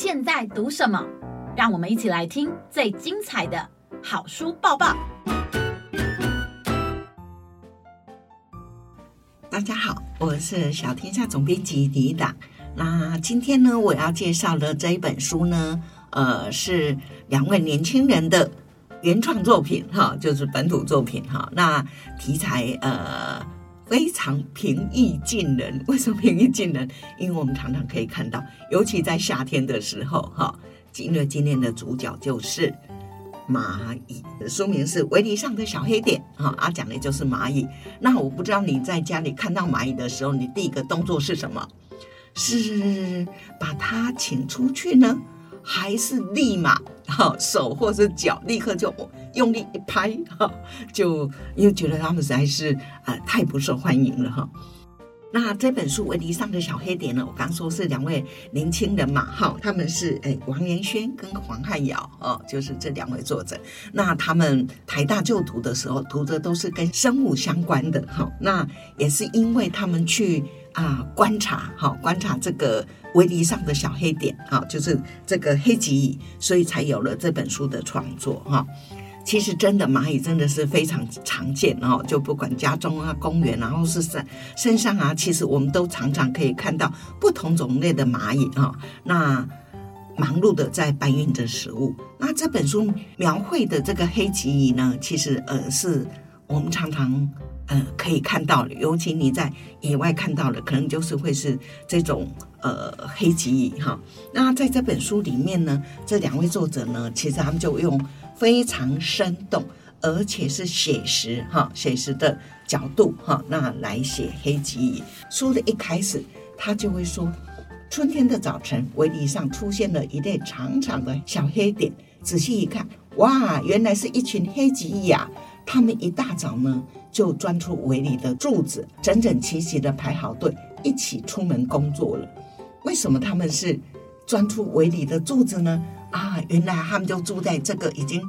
现在读什么？让我们一起来听最精彩的好书报报。大家好，我是小天下总编辑李达。那今天呢，我要介绍的这一本书呢，呃，是两位年轻人的原创作品哈，就是本土作品哈。那题材呃非常平易近人。为什么平易近人？因为我们常常可以看到，尤其在夏天的时候哈。因为今天的主角就是蚂蚁，书名是《围篱上的小黑点》哈，啊，讲的就是蚂蚁。那我不知道你在家里看到蚂蚁的时候，你第一个动作是什么？是把它请出去呢，还是立马哈手或是脚立刻就用力一拍哈，就因为觉得他们实在是啊太不受欢迎了哈。那这本书《围篱上的小黑点》呢？我刚说是两位年轻人嘛，哈，他们是诶王延轩跟黄汉尧哦，就是这两位作者。那他们台大就读的时候，读的都是跟生物相关的，哈。那也是因为他们去啊观察，哈，观察这个围篱上的小黑点，哈，就是这个黑棘蚁，所以才有了这本书的创作，哈。其实真的蚂蚁真的是非常常见哦，就不管家中啊、公园，然后是身身上啊，其实我们都常常可以看到不同种类的蚂蚁啊。那忙碌的在搬运着食物。那这本书描绘的这个黑棘蚁呢，其实呃是我们常常呃可以看到的，尤其你在野外看到的，可能就是会是这种呃黑棘蚁哈。那在这本书里面呢，这两位作者呢，其实他们就用。非常生动，而且是写实哈，写实的角度哈，那来写黑棘蚁。书的一开始，他就会说，春天的早晨，围篱上出现了一列长长的小黑点。仔细一看，哇，原来是一群黑棘蚁啊！他们一大早呢，就钻出围里的柱子，整整齐齐的排好队，一起出门工作了。为什么他们是钻出围里的柱子呢？啊，原来他们就住在这个已经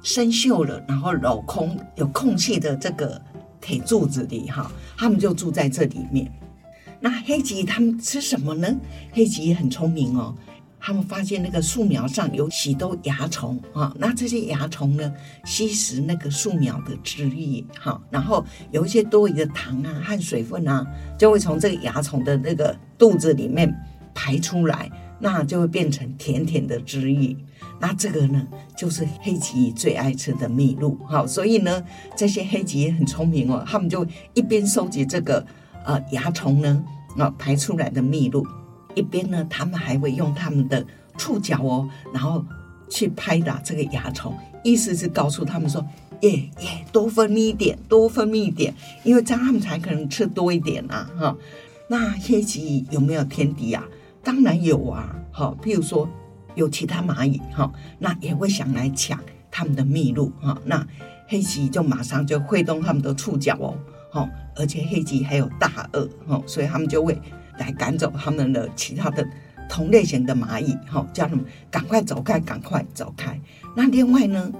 生锈了，然后镂空有空隙的这个铁柱子里哈，他们就住在这里面。那黑吉他们吃什么呢？黑吉很聪明哦，他们发现那个树苗上有许多蚜虫啊，那这些蚜虫呢吸食那个树苗的汁液哈，然后有一些多余的糖啊和水分啊，就会从这个蚜虫的那个肚子里面排出来。那就会变成甜甜的汁液，那这个呢，就是黑棘最爱吃的蜜露。好，所以呢，这些黑棘也很聪明哦，他们就一边收集这个呃蚜虫呢啊排出来的蜜露，一边呢，他们还会用他们的触角哦，然后去拍打这个蚜虫，意思是告诉他们说，耶耶，多分泌一点，多分泌一点，因为这样他们才可能吃多一点啊。哈，那黑棘有没有天敌啊？当然有啊，好，譬如说有其他蚂蚁哈，那也会想来抢他们的蜜露哈，那黑棘就马上就挥动他们的触角哦，好，而且黑棘还有大颚哈，所以他们就会来赶走他们的其他的同类型的蚂蚁哈，叫他们赶快走开，赶快走开。那另外呢，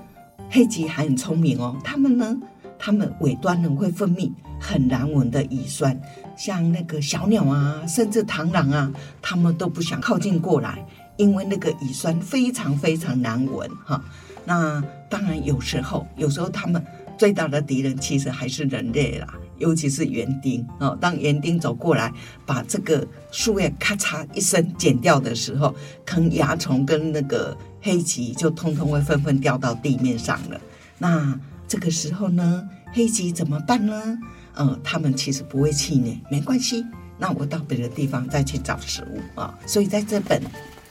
黑棘还很聪明哦，他们呢，他们尾端呢会分泌很难闻的乙酸。像那个小鸟啊，甚至螳螂啊，它们都不想靠近过来，因为那个乙酸非常非常难闻哈。那当然有时候，有时候它们最大的敌人其实还是人类啦，尤其是园丁哦。当园丁走过来，把这个树叶咔嚓一声剪掉的时候，坑蚜虫跟那个黑棘就通通会纷纷掉到地面上了。那这个时候呢，黑棘怎么办呢？嗯，他们其实不会气馁，没关系。那我到别的地方再去找食物啊。所以在这本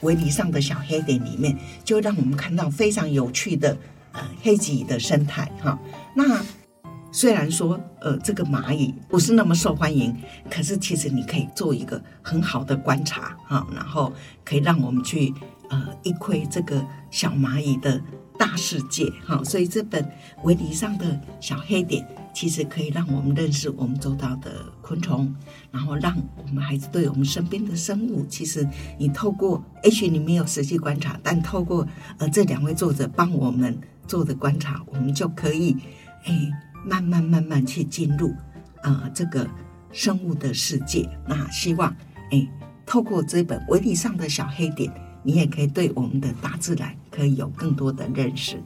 围篱上的小黑点里面，就让我们看到非常有趣的呃黑棘的生态哈。那虽然说呃这个蚂蚁不是那么受欢迎，可是其实你可以做一个很好的观察哈，然后可以让我们去呃一窥这个小蚂蚁的大世界哈。所以这本围篱上的小黑点。其实可以让我们认识我们周遭的昆虫，然后让我们孩子对我们身边的生物，其实你透过也许你没有实际观察，但透过呃这两位作者帮我们做的观察，我们就可以哎慢慢慢慢去进入啊这个生物的世界。那希望哎透过这本纹理上的小黑点，你也可以对我们的大自然可以有更多的认识。